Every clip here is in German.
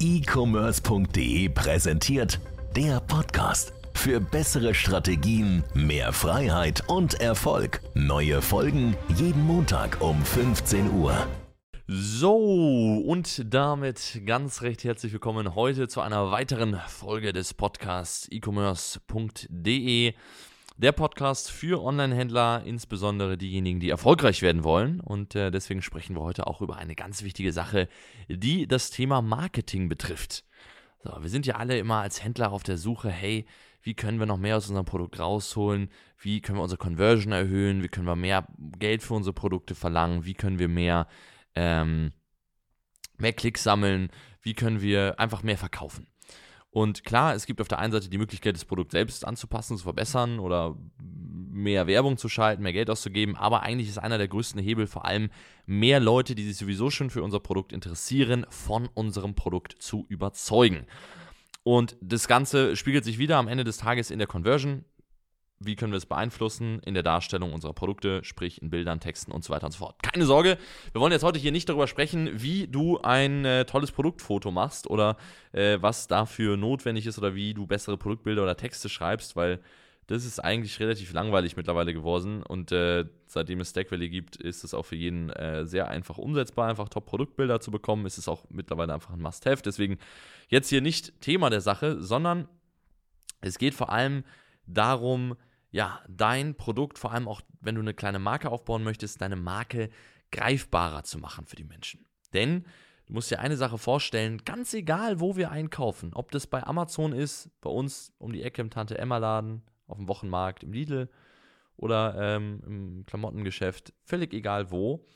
e-commerce.de präsentiert der Podcast. Für bessere Strategien, mehr Freiheit und Erfolg. Neue Folgen jeden Montag um 15 Uhr. So, und damit ganz recht herzlich willkommen heute zu einer weiteren Folge des Podcasts e-commerce.de. Der Podcast für Online-Händler, insbesondere diejenigen, die erfolgreich werden wollen. Und äh, deswegen sprechen wir heute auch über eine ganz wichtige Sache, die das Thema Marketing betrifft. So, wir sind ja alle immer als Händler auf der Suche, hey, wie können wir noch mehr aus unserem Produkt rausholen? Wie können wir unsere Conversion erhöhen? Wie können wir mehr Geld für unsere Produkte verlangen? Wie können wir mehr, ähm, mehr Klicks sammeln? Wie können wir einfach mehr verkaufen? Und klar, es gibt auf der einen Seite die Möglichkeit, das Produkt selbst anzupassen, zu verbessern oder mehr Werbung zu schalten, mehr Geld auszugeben. Aber eigentlich ist einer der größten Hebel vor allem, mehr Leute, die sich sowieso schon für unser Produkt interessieren, von unserem Produkt zu überzeugen. Und das Ganze spiegelt sich wieder am Ende des Tages in der Conversion wie können wir es beeinflussen in der Darstellung unserer Produkte, sprich in Bildern, Texten und so weiter und so fort. Keine Sorge, wir wollen jetzt heute hier nicht darüber sprechen, wie du ein äh, tolles Produktfoto machst oder äh, was dafür notwendig ist oder wie du bessere Produktbilder oder Texte schreibst, weil das ist eigentlich relativ langweilig mittlerweile geworden und äh, seitdem es Stack Valley gibt, ist es auch für jeden äh, sehr einfach umsetzbar, einfach Top-Produktbilder zu bekommen. Ist es auch mittlerweile einfach ein Must-Have. Deswegen jetzt hier nicht Thema der Sache, sondern es geht vor allem darum, ja, dein Produkt, vor allem auch wenn du eine kleine Marke aufbauen möchtest, deine Marke greifbarer zu machen für die Menschen. Denn du musst dir eine Sache vorstellen, ganz egal, wo wir einkaufen, ob das bei Amazon ist, bei uns um die Ecke im Tante Emma Laden, auf dem Wochenmarkt, im Lidl oder ähm, im Klamottengeschäft, völlig egal wo,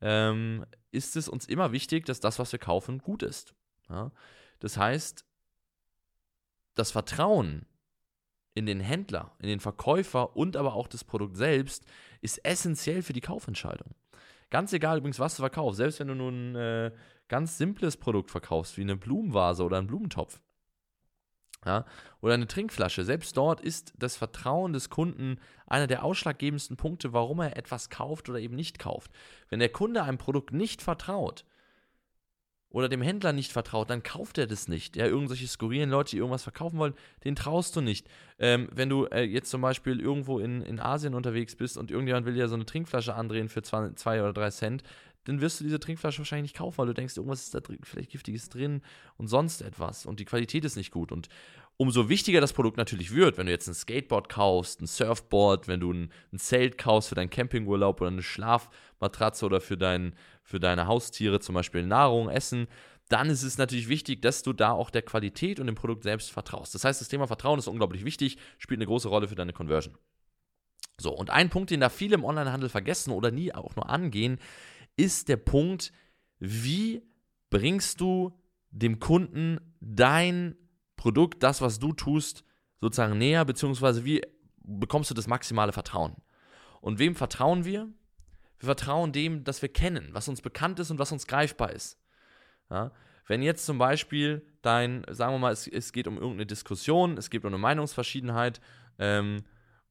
ähm, ist es uns immer wichtig, dass das, was wir kaufen, gut ist. Ja? Das heißt, das Vertrauen in den Händler, in den Verkäufer und aber auch das Produkt selbst ist essentiell für die Kaufentscheidung. Ganz egal übrigens, was du verkaufst, selbst wenn du nur ein äh, ganz simples Produkt verkaufst, wie eine Blumenvase oder einen Blumentopf ja, oder eine Trinkflasche, selbst dort ist das Vertrauen des Kunden einer der ausschlaggebendsten Punkte, warum er etwas kauft oder eben nicht kauft. Wenn der Kunde einem Produkt nicht vertraut, oder dem Händler nicht vertraut, dann kauft er das nicht. Ja, irgendwelche skurrilen Leute, die irgendwas verkaufen wollen, den traust du nicht. Ähm, wenn du äh, jetzt zum Beispiel irgendwo in, in Asien unterwegs bist und irgendjemand will dir so eine Trinkflasche andrehen für zwei, zwei oder drei Cent, dann wirst du diese Trinkflasche wahrscheinlich nicht kaufen, weil du denkst, irgendwas ist da drin, vielleicht Giftiges drin und sonst etwas und die Qualität ist nicht gut. Und umso wichtiger das Produkt natürlich wird, wenn du jetzt ein Skateboard kaufst, ein Surfboard, wenn du ein, ein Zelt kaufst für deinen Campingurlaub oder eine Schlafmatratze oder für, dein, für deine Haustiere, zum Beispiel Nahrung, Essen, dann ist es natürlich wichtig, dass du da auch der Qualität und dem Produkt selbst vertraust. Das heißt, das Thema Vertrauen ist unglaublich wichtig, spielt eine große Rolle für deine Conversion. So, und ein Punkt, den da viele im Onlinehandel vergessen oder nie auch nur angehen, ist der Punkt, wie bringst du dem Kunden dein Produkt, das, was du tust, sozusagen näher, beziehungsweise wie bekommst du das maximale Vertrauen? Und wem vertrauen wir? Wir vertrauen dem, das wir kennen, was uns bekannt ist und was uns greifbar ist. Ja? Wenn jetzt zum Beispiel dein, sagen wir mal, es, es, geht um irgendeine Diskussion, es geht um eine Meinungsverschiedenheit ähm,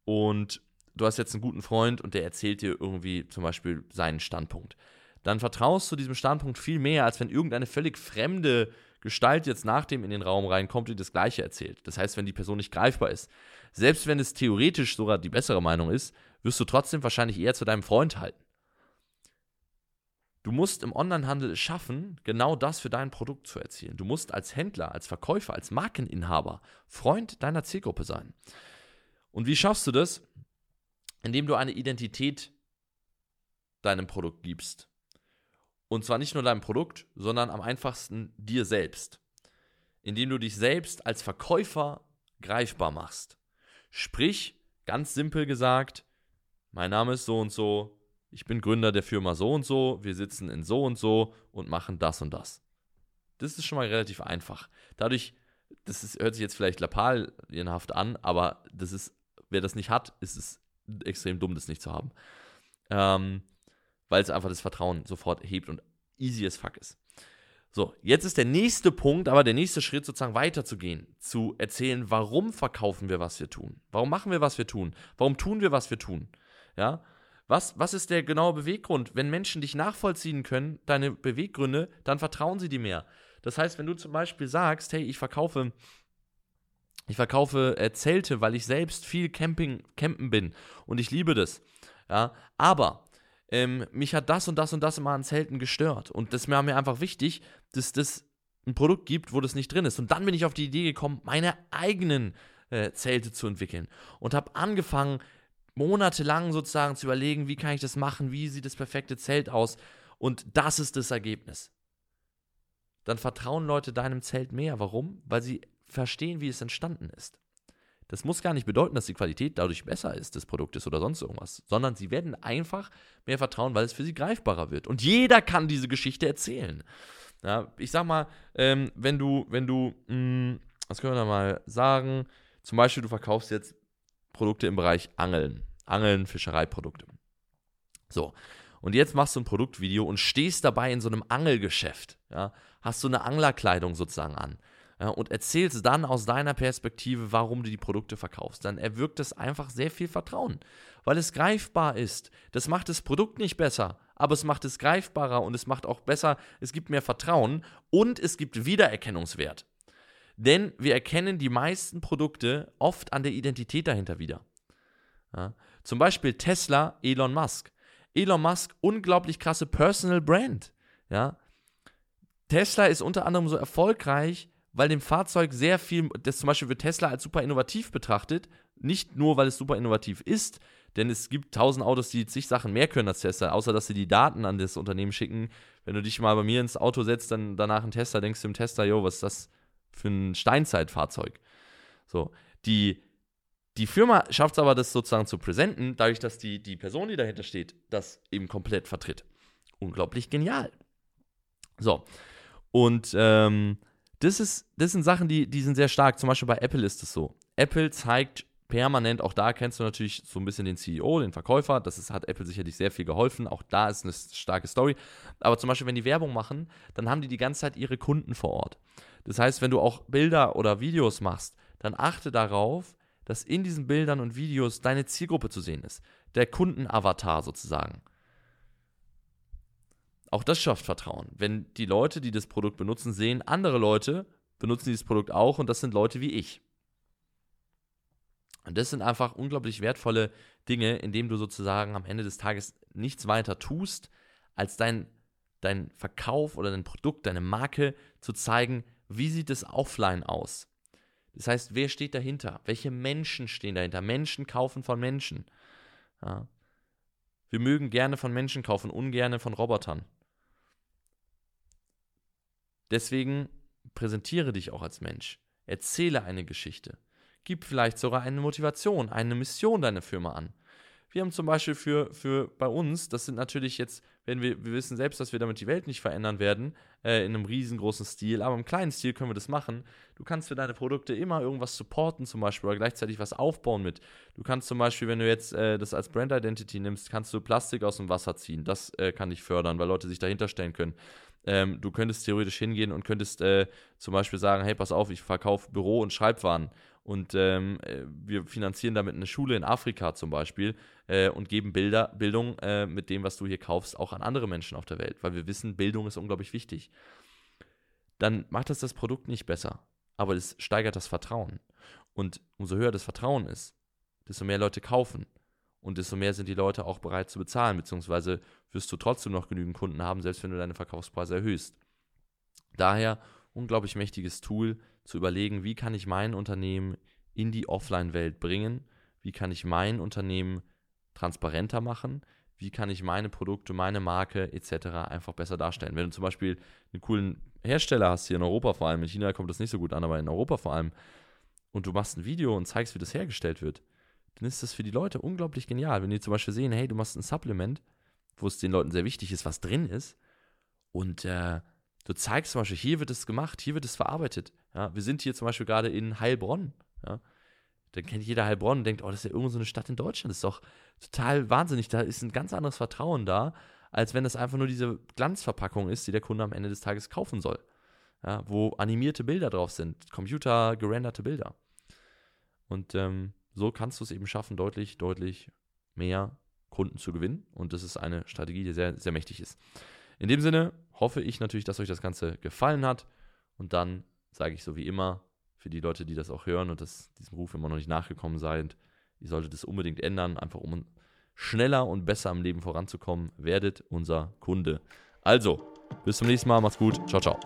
und du hast jetzt einen guten Freund und der erzählt dir irgendwie zum Beispiel seinen Standpunkt, dann vertraust du diesem Standpunkt viel mehr, als wenn irgendeine völlig fremde Gestalt jetzt nach dem in den Raum reinkommt und das Gleiche erzählt. Das heißt, wenn die Person nicht greifbar ist. Selbst wenn es theoretisch sogar die bessere Meinung ist, wirst du trotzdem wahrscheinlich eher zu deinem Freund halten. Du musst im Onlinehandel es schaffen, genau das für dein Produkt zu erzielen. Du musst als Händler, als Verkäufer, als Markeninhaber Freund deiner Zielgruppe sein. Und wie schaffst du das? Indem du eine Identität deinem Produkt gibst. Und zwar nicht nur deinem Produkt, sondern am einfachsten dir selbst. Indem du dich selbst als Verkäufer greifbar machst. Sprich, ganz simpel gesagt, mein Name ist so und so, ich bin Gründer der Firma so und so, wir sitzen in so und so und machen das und das. Das ist schon mal relativ einfach. Dadurch, das ist, hört sich jetzt vielleicht lappalienhaft an, aber das ist, wer das nicht hat, ist es extrem dumm, das nicht zu haben. Ähm, weil es einfach das Vertrauen sofort hebt und easy as fuck ist. So, jetzt ist der nächste Punkt, aber der nächste Schritt sozusagen weiterzugehen, zu erzählen, warum verkaufen wir, was wir tun? Warum machen wir, was wir tun? Warum tun wir, was wir tun? Ja? Was, was ist der genaue Beweggrund? Wenn Menschen dich nachvollziehen können, deine Beweggründe, dann vertrauen sie dir mehr. Das heißt, wenn du zum Beispiel sagst, hey, ich verkaufe ich verkaufe äh, Zelte, weil ich selbst viel Camping, campen bin und ich liebe das. Ja, aber ähm, mich hat das und das und das immer an Zelten gestört. Und das war mir einfach wichtig, dass das ein Produkt gibt, wo das nicht drin ist. Und dann bin ich auf die Idee gekommen, meine eigenen äh, Zelte zu entwickeln. Und habe angefangen, monatelang sozusagen zu überlegen, wie kann ich das machen, wie sieht das perfekte Zelt aus. Und das ist das Ergebnis. Dann vertrauen Leute deinem Zelt mehr. Warum? Weil sie verstehen, wie es entstanden ist. Das muss gar nicht bedeuten, dass die Qualität dadurch besser ist des Produktes oder sonst irgendwas, sondern sie werden einfach mehr vertrauen, weil es für sie greifbarer wird. Und jeder kann diese Geschichte erzählen. Ja, ich sag mal, ähm, wenn du, wenn du, mh, hm, was können wir da mal sagen, zum Beispiel du verkaufst jetzt Produkte im Bereich Angeln, Angeln, Fischereiprodukte. So, und jetzt machst du ein Produktvideo und stehst dabei in so einem Angelgeschäft, ja, hast du eine Anglerkleidung sozusagen an ja, und erzählst dann aus deiner Perspektive, warum du die Produkte verkaufst, dann erwirkt es einfach sehr viel Vertrauen, weil es greifbar ist. Das macht das Produkt nicht besser, aber es macht es greifbarer und es macht auch besser, es gibt mehr Vertrauen und es gibt Wiedererkennungswert. Denn wir erkennen die meisten Produkte oft an der Identität dahinter wieder. Ja, zum Beispiel Tesla, Elon Musk. Elon Musk, unglaublich krasse Personal Brand. Ja, Tesla ist unter anderem so erfolgreich, weil dem Fahrzeug sehr viel, das zum Beispiel wird Tesla als super innovativ betrachtet, nicht nur, weil es super innovativ ist, denn es gibt tausend Autos, die zig Sachen mehr können als Tesla, außer dass sie die Daten an das Unternehmen schicken. Wenn du dich mal bei mir ins Auto setzt, dann danach ein Tesla, denkst du im Tesla, jo, was ist das für ein Steinzeitfahrzeug? So, die, die Firma schafft es aber, das sozusagen zu präsenten, dadurch, dass die, die Person, die dahinter steht, das eben komplett vertritt. Unglaublich genial. So, und ähm, das, ist, das sind Sachen, die, die sind sehr stark. Zum Beispiel bei Apple ist es so. Apple zeigt permanent, auch da kennst du natürlich so ein bisschen den CEO, den Verkäufer. Das ist, hat Apple sicherlich sehr viel geholfen. Auch da ist eine starke Story. Aber zum Beispiel, wenn die Werbung machen, dann haben die die ganze Zeit ihre Kunden vor Ort. Das heißt, wenn du auch Bilder oder Videos machst, dann achte darauf, dass in diesen Bildern und Videos deine Zielgruppe zu sehen ist. Der Kundenavatar sozusagen. Auch das schafft Vertrauen. Wenn die Leute, die das Produkt benutzen, sehen, andere Leute benutzen dieses Produkt auch und das sind Leute wie ich. Und das sind einfach unglaublich wertvolle Dinge, indem du sozusagen am Ende des Tages nichts weiter tust, als dein, dein Verkauf oder dein Produkt, deine Marke zu zeigen, wie sieht es offline aus. Das heißt, wer steht dahinter? Welche Menschen stehen dahinter? Menschen kaufen von Menschen. Ja. Wir mögen gerne von Menschen kaufen, ungerne von Robotern. Deswegen präsentiere dich auch als Mensch. Erzähle eine Geschichte. Gib vielleicht sogar eine Motivation, eine Mission deiner Firma an. Wir haben zum Beispiel für, für bei uns, das sind natürlich jetzt, wenn wir, wir wissen selbst, dass wir damit die Welt nicht verändern werden, äh, in einem riesengroßen Stil, aber im kleinen Stil können wir das machen. Du kannst für deine Produkte immer irgendwas supporten zum Beispiel oder gleichzeitig was aufbauen mit. Du kannst zum Beispiel, wenn du jetzt äh, das als Brand Identity nimmst, kannst du Plastik aus dem Wasser ziehen. Das äh, kann dich fördern, weil Leute sich dahinter stellen können. Ähm, du könntest theoretisch hingehen und könntest äh, zum Beispiel sagen, hey, pass auf, ich verkaufe Büro- und Schreibwaren und ähm, äh, wir finanzieren damit eine Schule in Afrika zum Beispiel äh, und geben Bilder, Bildung äh, mit dem, was du hier kaufst, auch an andere Menschen auf der Welt, weil wir wissen, Bildung ist unglaublich wichtig. Dann macht das das Produkt nicht besser, aber es steigert das Vertrauen. Und umso höher das Vertrauen ist, desto mehr Leute kaufen. Und desto mehr sind die Leute auch bereit zu bezahlen, beziehungsweise wirst du trotzdem noch genügend Kunden haben, selbst wenn du deine Verkaufspreise erhöhst. Daher unglaublich mächtiges Tool, zu überlegen, wie kann ich mein Unternehmen in die Offline-Welt bringen, wie kann ich mein Unternehmen transparenter machen, wie kann ich meine Produkte, meine Marke etc. einfach besser darstellen. Wenn du zum Beispiel einen coolen Hersteller hast, hier in Europa vor allem, in China kommt das nicht so gut an, aber in Europa vor allem, und du machst ein Video und zeigst, wie das hergestellt wird, dann ist das für die Leute unglaublich genial. Wenn die zum Beispiel sehen, hey, du machst ein Supplement, wo es den Leuten sehr wichtig ist, was drin ist, und äh, du zeigst zum Beispiel, hier wird es gemacht, hier wird es verarbeitet. Ja, wir sind hier zum Beispiel gerade in Heilbronn. Ja. Dann kennt jeder Heilbronn und denkt, oh, das ist ja irgendwo so eine Stadt in Deutschland. Das ist doch total wahnsinnig. Da ist ein ganz anderes Vertrauen da, als wenn das einfach nur diese Glanzverpackung ist, die der Kunde am Ende des Tages kaufen soll. Ja, wo animierte Bilder drauf sind, Computer gerenderte Bilder. Und ähm, so kannst du es eben schaffen, deutlich, deutlich mehr Kunden zu gewinnen. Und das ist eine Strategie, die sehr, sehr mächtig ist. In dem Sinne hoffe ich natürlich, dass euch das Ganze gefallen hat. Und dann sage ich so wie immer, für die Leute, die das auch hören und das, diesem Ruf immer noch nicht nachgekommen seid, ihr solltet es unbedingt ändern, einfach um schneller und besser im Leben voranzukommen, werdet unser Kunde. Also, bis zum nächsten Mal, macht's gut, ciao, ciao.